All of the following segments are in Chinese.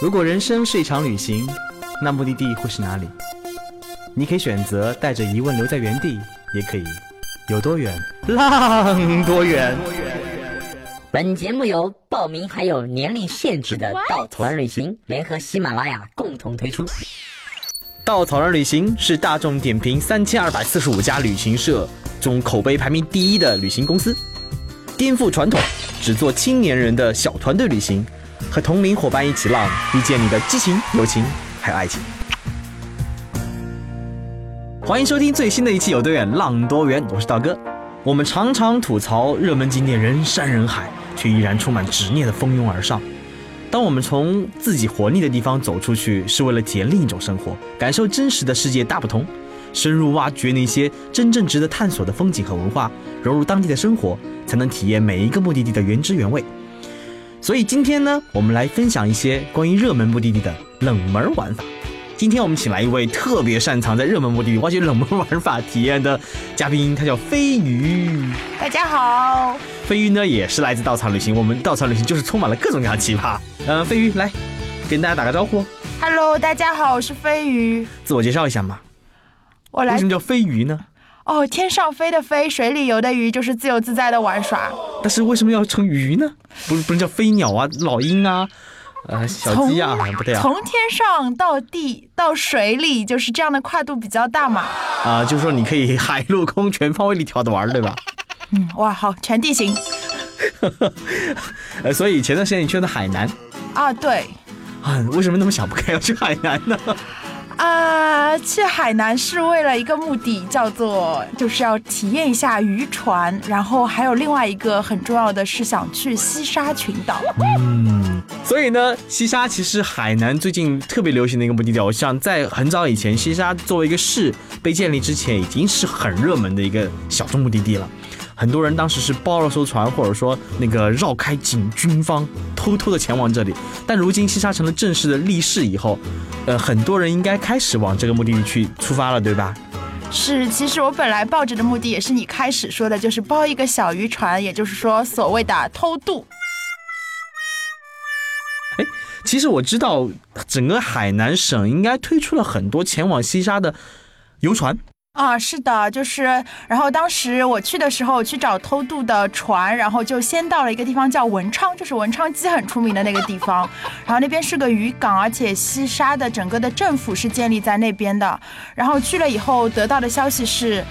如果人生是一场旅行，那目的地会是哪里？你可以选择带着疑问留在原地，也可以有多远浪多远。本节目由报名还有年龄限制的稻草人旅行联合喜马拉雅共同推出。稻草人旅行是大众点评三千二百四十五家旅行社中口碑排名第一的旅行公司，颠覆传统，只做青年人的小团队旅行，和同龄伙伴一起浪，遇见你的激情、友情还有爱情。欢迎收听最新的一期《有多远浪多远》，我是道哥。我们常常吐槽热门景点人山人海。却依然充满执念的蜂拥而上。当我们从自己活腻的地方走出去，是为了体验另一种生活，感受真实的世界大不同，深入挖掘那些真正值得探索的风景和文化，融入当地的生活，才能体验每一个目的地的原汁原味。所以今天呢，我们来分享一些关于热门目的地的冷门玩法。今天我们请来一位特别擅长在热门目的地挖掘冷门玩法体验的嘉宾，他叫飞鱼。大家好，飞鱼呢也是来自稻草旅行，我们稻草旅行就是充满了各种各样的奇葩。嗯，飞鱼来跟大家打个招呼。Hello，大家好，我是飞鱼。自我介绍一下嘛。我来。为什么叫飞鱼呢？哦，天上飞的飞，水里游的鱼，就是自由自在的玩耍。但是为什么要成鱼呢？不是不是叫飞鸟啊，老鹰啊。呃，小鸡啊，不对啊。从天上到地到水里，就是这样的跨度比较大嘛。啊，就是说你可以 海陆空全方位里跳着玩，对吧？嗯，哇，好，全地形。呃，所以前段时间你去了海南。啊，对。啊，为什么那么想不开要去海南呢？啊，去海南是为了一个目的，叫做就是要体验一下渔船，然后还有另外一个很重要的是想去西沙群岛。嗯，所以呢，西沙其实海南最近特别流行的一个目的地，我想在很早以前，西沙作为一个市被建立之前，已经是很热门的一个小众目的地了。很多人当时是包了艘船，或者说那个绕开警军方，偷偷的前往这里。但如今西沙成了正式的立市以后，呃，很多人应该开始往这个目的地去出发了，对吧？是，其实我本来抱着的目的也是你开始说的，就是包一个小渔船，也就是说所谓的偷渡。哎，其实我知道整个海南省应该推出了很多前往西沙的游船。啊，是的，就是，然后当时我去的时候去找偷渡的船，然后就先到了一个地方叫文昌，就是文昌鸡很出名的那个地方，然后那边是个渔港，而且西沙的整个的政府是建立在那边的，然后去了以后得到的消息是。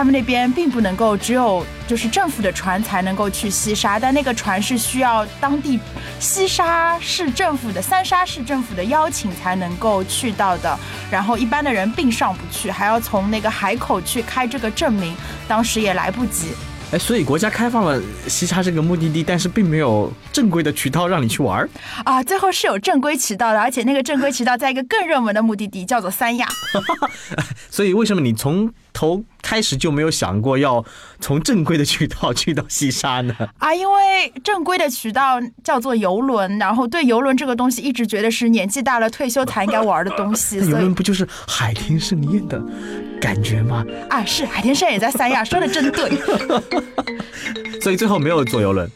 他们那边并不能够只有就是政府的船才能够去西沙，但那个船是需要当地西沙市政府的三沙市政府的邀请才能够去到的。然后一般的人并上不去，还要从那个海口去开这个证明，当时也来不及。哎，所以国家开放了西沙这个目的地，但是并没有正规的渠道让你去玩儿啊。最后是有正规渠道的，而且那个正规渠道在一个更热门的目的地，叫做三亚。所以为什么你从头开始就没有想过要从正规的渠道去到西沙呢？啊，因为正规的渠道叫做游轮，然后对游轮这个东西一直觉得是年纪大了退休才应该玩的东西。游轮不就是海天盛宴的感觉吗？啊，是海天盛宴在三亚，说的真对。所以最后没有坐游轮。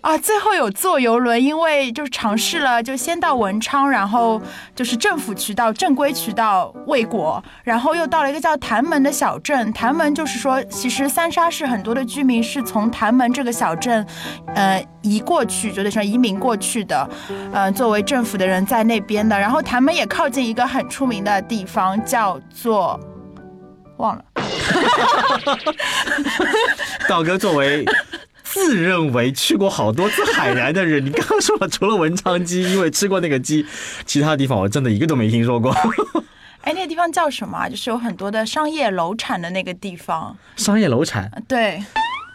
啊，最后有坐游轮，因为就是尝试了，就先到文昌，然后就是政府渠道、正规渠道未果，然后又到了一个叫潭门的小镇。潭门就是说，其实三沙市很多的居民是从潭门这个小镇，呃，移过去，就得说移民过去的，嗯，作为政府的人在那边的。然后潭门也靠近一个很出名的地方，叫做忘了。道哥作为。自认为去过好多次海南的人，你刚刚说了，除了文昌鸡，因为吃过那个鸡，其他地方我真的一个都没听说过。哎，那个地方叫什么？就是有很多的商业楼产的那个地方。商业楼产？对。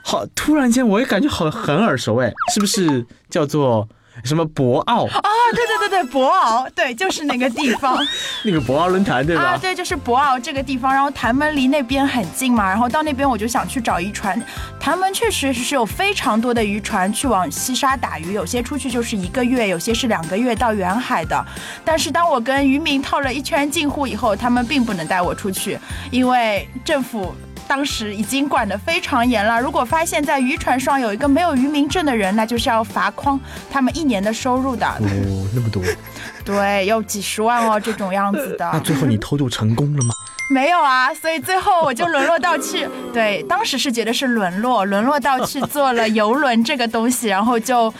好，突然间我也感觉好很耳熟，哎，是不是叫做？什么博鳌啊？对对对对，博鳌，对，就是那个地方，那个博鳌论坛对吧？啊，对，就是博鳌这个地方。然后潭门离那边很近嘛，然后到那边我就想去找渔船。潭门确实是有非常多的渔船去往西沙打鱼，有些出去就是一个月，有些是两个月到远海的。但是当我跟渔民套了一圈近乎以后，他们并不能带我出去，因为政府。当时已经管得非常严了。如果发现在渔船上有一个没有渔民证的人，那就是要罚筐他们一年的收入的。哦，那么多。对，有几十万哦，这种样子的。那最后你偷渡成功了吗？没有啊，所以最后我就沦落到去，对，当时是觉得是沦落，沦落到去做了游轮这个东西，然后就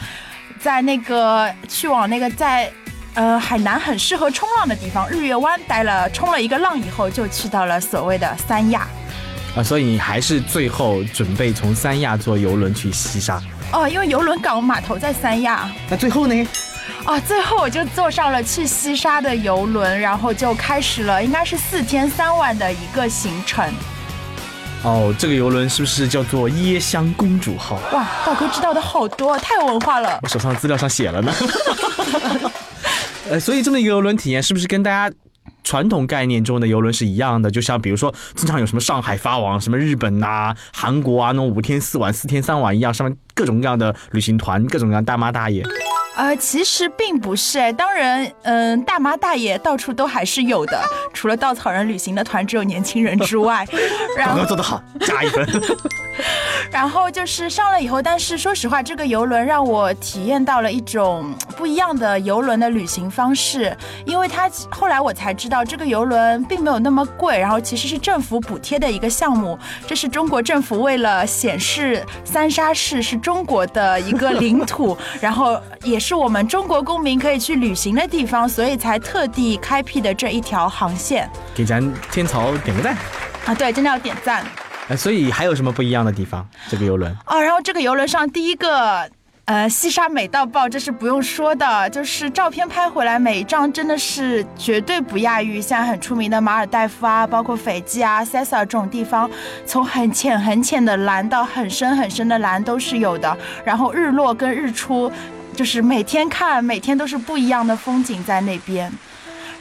在那个去往那个在呃海南很适合冲浪的地方日月湾待了，冲了一个浪以后，就去到了所谓的三亚。啊，所以你还是最后准备从三亚坐游轮去西沙。哦，因为游轮港码头在三亚。那最后呢？啊，最后我就坐上了去西沙的游轮，然后就开始了，应该是四天三晚的一个行程。哦，这个游轮是不是叫做椰香公主号？哇，道哥知道的好多，太有文化了。我手上资料上写了呢。呃，所以这么一个游轮体验，是不是跟大家？传统概念中的游轮是一样的，就像比如说，经常有什么上海发往什么日本呐、韩国啊那种五天四晚、四天三晚一样，上面各种各样的旅行团，各种各样大妈大爷。呃，其实并不是哎，当然，嗯，大妈大爷到处都还是有的，除了稻草人旅行的团只有年轻人之外。刚刚做得好，加一分。然后就是上了以后，但是说实话，这个游轮让我体验到了一种不一样的游轮的旅行方式，因为它后来我才知道，这个游轮并没有那么贵，然后其实是政府补贴的一个项目，这是中国政府为了显示三沙市是中国的一个领土，然后也。是我们中国公民可以去旅行的地方，所以才特地开辟的这一条航线。给咱天朝点个赞啊！对，真的要点赞。哎，所以还有什么不一样的地方？这个游轮哦，然后这个游轮上第一个，呃，西沙美到爆，这是不用说的，就是照片拍回来每一张真的是绝对不亚于像很出名的马尔代夫啊，包括斐济啊、塞萨这种地方，从很浅很浅的蓝到很深很深的蓝都是有的。然后日落跟日出。就是每天看，每天都是不一样的风景在那边，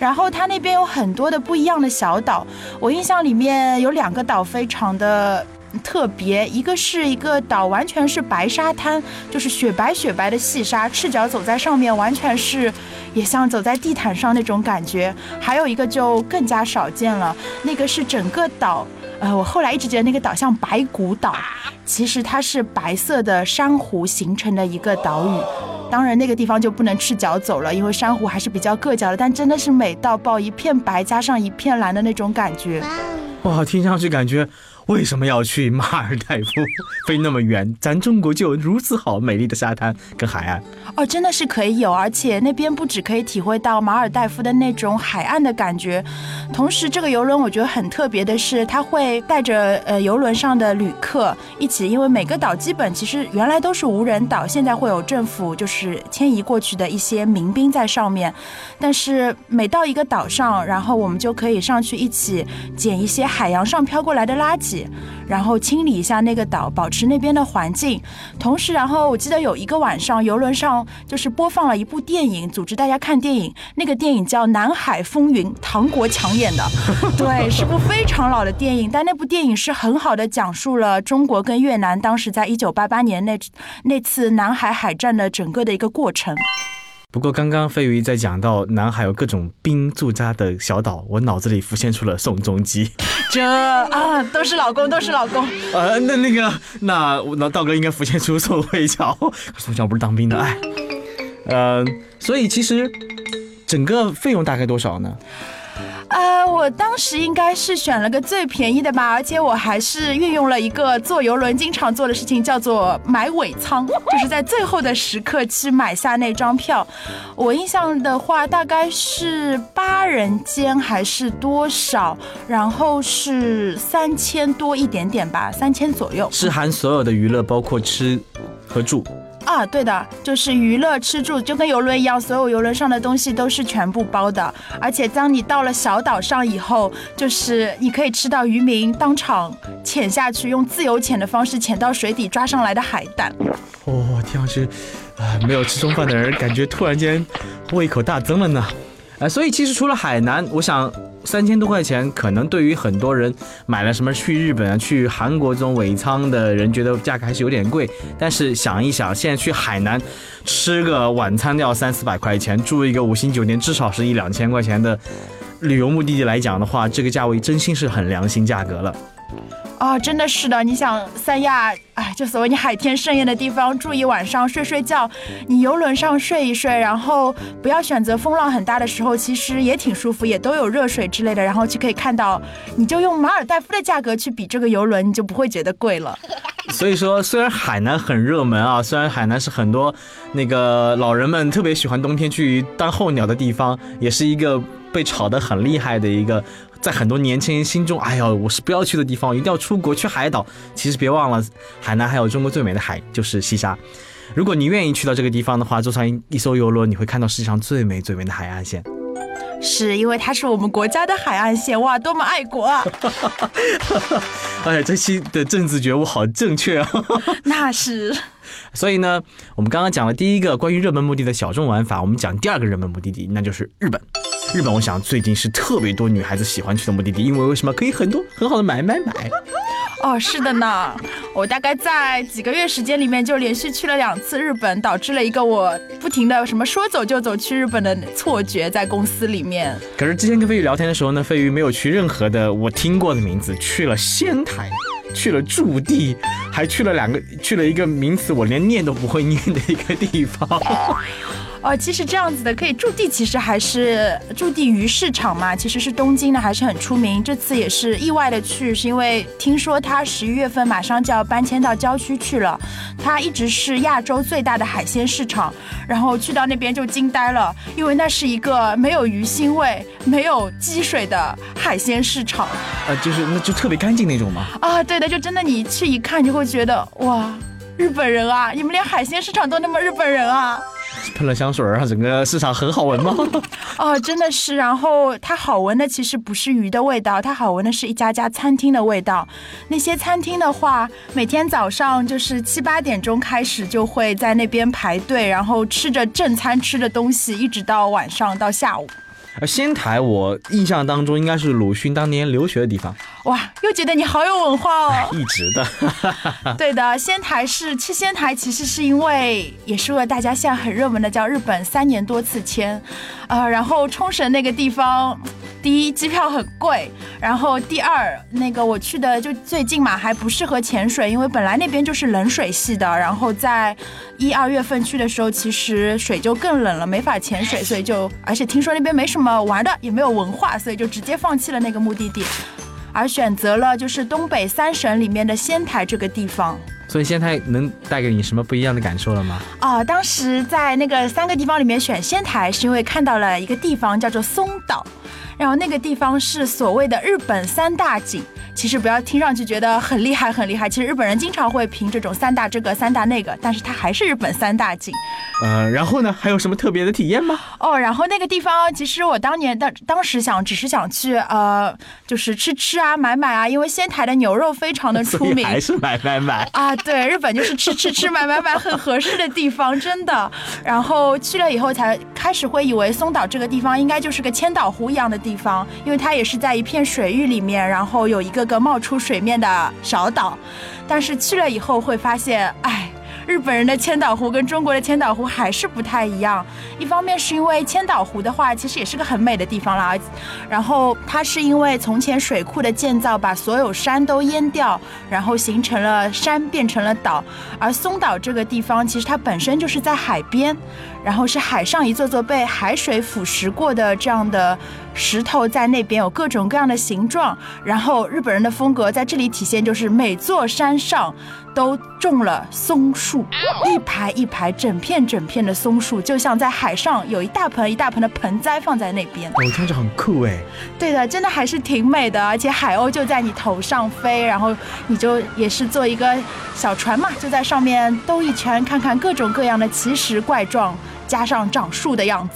然后它那边有很多的不一样的小岛。我印象里面有两个岛非常的特别，一个是一个岛完全是白沙滩，就是雪白雪白的细沙，赤脚走在上面完全是也像走在地毯上那种感觉。还有一个就更加少见了，那个是整个岛，呃，我后来一直觉得那个岛像白骨岛，其实它是白色的珊瑚形成的一个岛屿。当然，那个地方就不能赤脚走了，因为珊瑚还是比较硌脚的。但真的是美到爆，一片白加上一片蓝的那种感觉，哇，听上去感觉。为什么要去马尔代夫？飞那么远，咱中国就有如此好美丽的沙滩跟海岸哦，真的是可以有，而且那边不止可以体会到马尔代夫的那种海岸的感觉，同时这个游轮我觉得很特别的是，它会带着呃游轮上的旅客一起，因为每个岛基本其实原来都是无人岛，现在会有政府就是迁移过去的一些民兵在上面，但是每到一个岛上，然后我们就可以上去一起捡一些海洋上飘过来的垃圾。然后清理一下那个岛，保持那边的环境。同时，然后我记得有一个晚上，游轮上就是播放了一部电影，组织大家看电影。那个电影叫《南海风云》，唐国强演的。对，是部非常老的电影，但那部电影是很好的讲述了中国跟越南当时在一九八八年那那次南海海战的整个的一个过程。不过，刚刚飞鱼在讲到南海有各种兵驻扎的小岛，我脑子里浮现出了宋仲基。这啊，都是老公，都是老公。呃，那那个，那那道哥应该浮现出宋慧乔。宋慧乔不是当兵的，哎。呃，所以其实整个费用大概多少呢？呃，我当时应该是选了个最便宜的吧，而且我还是运用了一个坐游轮经常做的事情，叫做买尾舱，就是在最后的时刻去买下那张票。我印象的话，大概是八人间还是多少，然后是三千多一点点吧，三千左右，是含所有的娱乐，包括吃和住。啊，对的，就是娱乐吃住就跟游轮一样，所有游轮上的东西都是全部包的。而且当你到了小岛上以后，就是你可以吃到渔民当场潜下去，用自由潜的方式潜到水底抓上来的海胆。哦，听上去，啊，没有吃中饭的人感觉突然间胃口大增了呢。所以其实除了海南，我想。三千多块钱，可能对于很多人买了什么去日本啊、去韩国这种尾仓的人，觉得价格还是有点贵。但是想一想，现在去海南吃个晚餐都要三四百块钱，住一个五星酒店至少是一两千块钱的旅游目的地来讲的话，这个价位真心是很良心价格了。啊，真的是的，你想三亚，哎，就所谓你海天盛宴的地方，住一晚上，睡睡觉，你游轮上睡一睡，然后不要选择风浪很大的时候，其实也挺舒服，也都有热水之类的，然后就可以看到，你就用马尔代夫的价格去比这个游轮，你就不会觉得贵了。所以说，虽然海南很热门啊，虽然海南是很多那个老人们特别喜欢冬天去当候鸟的地方，也是一个被炒得很厉害的一个。在很多年轻人心中，哎呀，我是不要去的地方，一定要出国去海岛。其实别忘了，海南还有中国最美的海，就是西沙。如果你愿意去到这个地方的话，坐上一艘游轮，你会看到世界上最美最美的海岸线。是因为它是我们国家的海岸线，哇，多么爱国啊！哎，这期的政治觉悟好正确啊！那是。所以呢，我们刚刚讲了第一个关于热门目的的小众玩法，我们讲第二个热门目的地，那就是日本。日本，我想最近是特别多女孩子喜欢去的目的地，因为为什么可以很多很好的买买买？哦，是的呢，我大概在几个月时间里面就连续去了两次日本，导致了一个我不停的什么说走就走去日本的错觉在公司里面。可是之前跟飞鱼聊天的时候呢，飞鱼没有去任何的我听过的名字，去了仙台，去了驻地，还去了两个，去了一个名词我连念都不会念的一个地方。哦，其实这样子的可以驻地，其实还是驻地鱼市场嘛，其实是东京的，还是很出名。这次也是意外的去，是因为听说它十一月份马上就要搬迁到郊区去了。它一直是亚洲最大的海鲜市场，然后去到那边就惊呆了，因为那是一个没有鱼腥味、没有积水的海鲜市场。呃，就是那就特别干净那种吗？啊，对的，就真的你去一看，就会觉得哇，日本人啊，你们连海鲜市场都那么日本人啊！喷了香水儿，整个市场很好闻吗？哦，真的是。然后它好闻的其实不是鱼的味道，它好闻的是一家家餐厅的味道。那些餐厅的话，每天早上就是七八点钟开始就会在那边排队，然后吃着正餐吃的东西，一直到晚上到下午。而仙台，我印象当中应该是鲁迅当年留学的地方。哇，又觉得你好有文化哦！一直的。对的，仙台是去仙台，其实是因为也是为了大家现在很热门的叫日本三年多次签，呃，然后冲绳那个地方。第一，机票很贵，然后第二，那个我去的就最近嘛，还不适合潜水，因为本来那边就是冷水系的，然后在一二月份去的时候，其实水就更冷了，没法潜水，所以就，而且听说那边没什么玩的，也没有文化，所以就直接放弃了那个目的地，而选择了就是东北三省里面的仙台这个地方。所以仙台能带给你什么不一样的感受了吗？啊，当时在那个三个地方里面选仙台，是因为看到了一个地方叫做松岛。然后那个地方是所谓的日本三大景，其实不要听上去觉得很厉害很厉害，其实日本人经常会评这种三大这个三大那个，但是它还是日本三大景。呃，然后呢，还有什么特别的体验吗？哦，然后那个地方其实我当年当当时想只是想去呃，就是吃吃啊买买啊，因为仙台的牛肉非常的出名，还是买买买 啊，对，日本就是吃吃吃买买买很合适的地方，真的。然后去了以后才开始会以为松岛这个地方应该就是个千岛湖一样的地。方，因为它也是在一片水域里面，然后有一个个冒出水面的小岛，但是去了以后会发现，哎。日本人的千岛湖跟中国的千岛湖还是不太一样。一方面是因为千岛湖的话，其实也是个很美的地方啦。然后它是因为从前水库的建造，把所有山都淹掉，然后形成了山变成了岛。而松岛这个地方，其实它本身就是在海边，然后是海上一座座被海水腐蚀过的这样的石头，在那边有各种各样的形状。然后日本人的风格在这里体现，就是每座山上。都种了松树，一排一排，整片整片的松树，就像在海上有一大盆一大盆的盆栽放在那边。哦，听着很酷哎。对的，真的还是挺美的，而且海鸥就在你头上飞，然后你就也是坐一个小船嘛，就在上面兜一圈，看看各种各样的奇石怪状，加上长树的样子。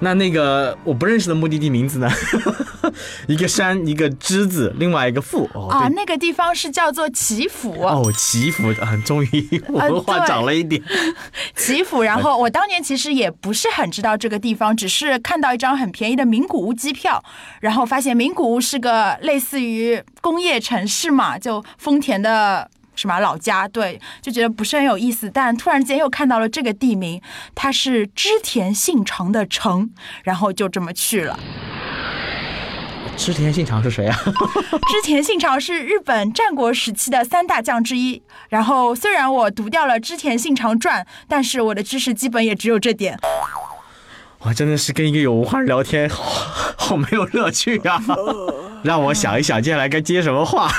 嗯，那那个我不认识的目的地名字呢？一个山，一个之字，另外一个富。啊，那个地方是叫做祈福。哦，祈福啊，终于文化长了一点。祈福，然后我当年其实也不是很知道这个地方，只是看到一张很便宜的名古屋机票，然后发现名古屋是个类似于工业城市嘛，就丰田的。什么老家？对，就觉得不是很有意思。但突然间又看到了这个地名，它是织田信长的城，然后就这么去了。织田信长是谁啊？织田信长是日本战国时期的三大将之一。然后虽然我读掉了《织田信长传》，但是我的知识基本也只有这点。哇，真的是跟一个有文化人聊天，好好没有乐趣啊！让我想一想，接下来该接什么话。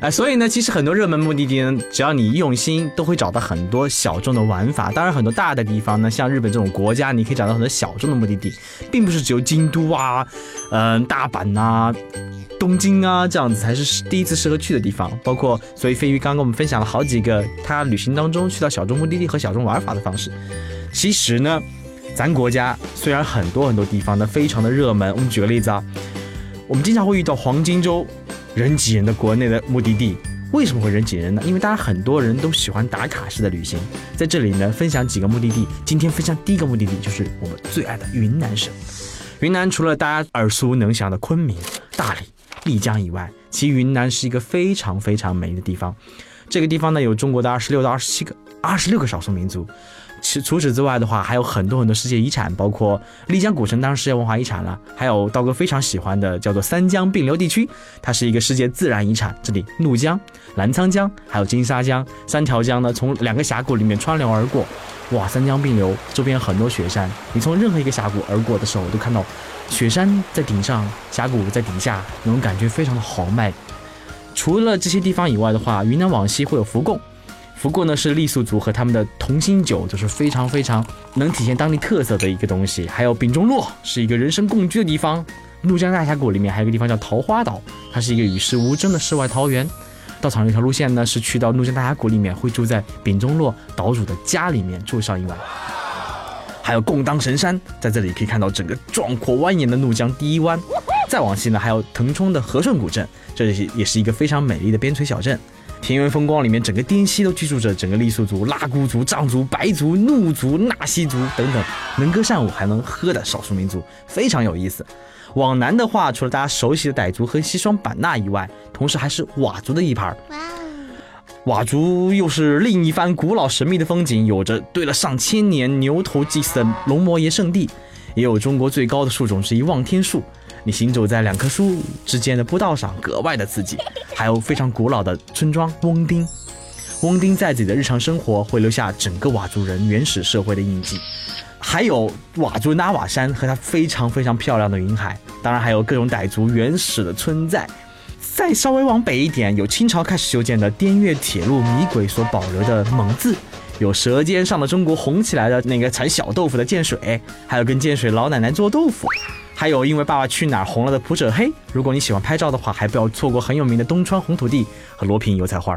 哎，所以呢，其实很多热门目的地呢，只要你用心，都会找到很多小众的玩法。当然，很多大的地方呢，像日本这种国家，你可以找到很多小众的目的地，并不是只有京都啊、嗯、大阪呐、东京啊这样子才是第一次适合去的地方。包括，所以飞鱼刚刚跟我们分享了好几个他旅行当中去到小众目的地和小众玩法的方式。其实呢，咱国家虽然很多很多地方呢非常的热门，我们举个例子啊，我们经常会遇到黄金周。人挤人的国内的目的地，为什么会人挤人呢？因为大家很多人都喜欢打卡式的旅行。在这里呢，分享几个目的地。今天分享第一个目的地就是我们最爱的云南省。云南除了大家耳熟能详的昆明、大理、丽江以外，其实云南是一个非常非常美的地方。这个地方呢，有中国的二十六到二十七个、二十六个少数民族。除除此之外的话，还有很多很多世界遗产，包括丽江古城当然世界文化遗产了，还有道哥非常喜欢的叫做三江并流地区，它是一个世界自然遗产。这里怒江、澜沧江还有金沙江三条江呢，从两个峡谷里面穿流而过，哇，三江并流，周边很多雪山，你从任何一个峡谷而过的时候，都看到雪山在顶上，峡谷在底下，那种感觉非常的豪迈。除了这些地方以外的话，云南往西会有福贡。不过呢是傈僳族和他们的同心酒，就是非常非常能体现当地特色的一个东西。还有丙中洛是一个人生共居的地方。怒江大峡谷里面还有一个地方叫桃花岛，它是一个与世无争的世外桃源。稻草人一条路线呢是去到怒江大峡谷里面，会住在丙中洛岛主的家里面住上一晚。还有贡当神山，在这里可以看到整个壮阔蜿蜒的怒江第一湾。再往西呢，还有腾冲的和顺古镇，这里也是一个非常美丽的边陲小镇。田园风光里面，整个滇西都居住着整个傈僳族、拉祜族、藏族、白族、怒族、纳西族等等能歌善舞还能喝的少数民族，非常有意思。往南的话，除了大家熟悉的傣族和西双版纳以外，同时还是佤族的一盘。佤族又是另一番古老神秘的风景，有着堆了上千年牛头祭祀的龙摩耶圣地，也有中国最高的树种之一望天树。你行走在两棵树之间的步道上，格外的刺激。还有非常古老的村庄翁丁，翁丁在自己的日常生活会留下整个佤族人原始社会的印记。还有佤族纳瓦山和它非常非常漂亮的云海，当然还有各种傣族原始的村在。再稍微往北一点，有清朝开始修建的滇越铁路迷轨所保留的蒙自，有《舌尖上的中国》红起来的那个产小豆腐的建水，还有跟建水老奶奶做豆腐，还有因为《爸爸去哪儿》红了的普者黑。如果你喜欢拍照的话，还不要错过很有名的东川红土地和罗平油菜花。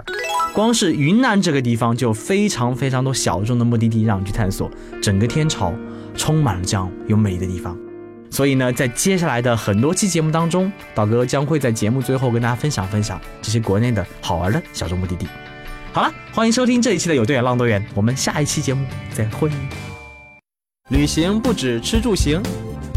光是云南这个地方就非常非常多小众的目的地让你去探索，整个天朝充满了这样有美的地方。所以呢，在接下来的很多期节目当中，导哥将会在节目最后跟大家分享分享这些国内的好玩的小众目的地。好了，欢迎收听这一期的有多远浪多远，我们下一期节目再会。旅行不止吃住行，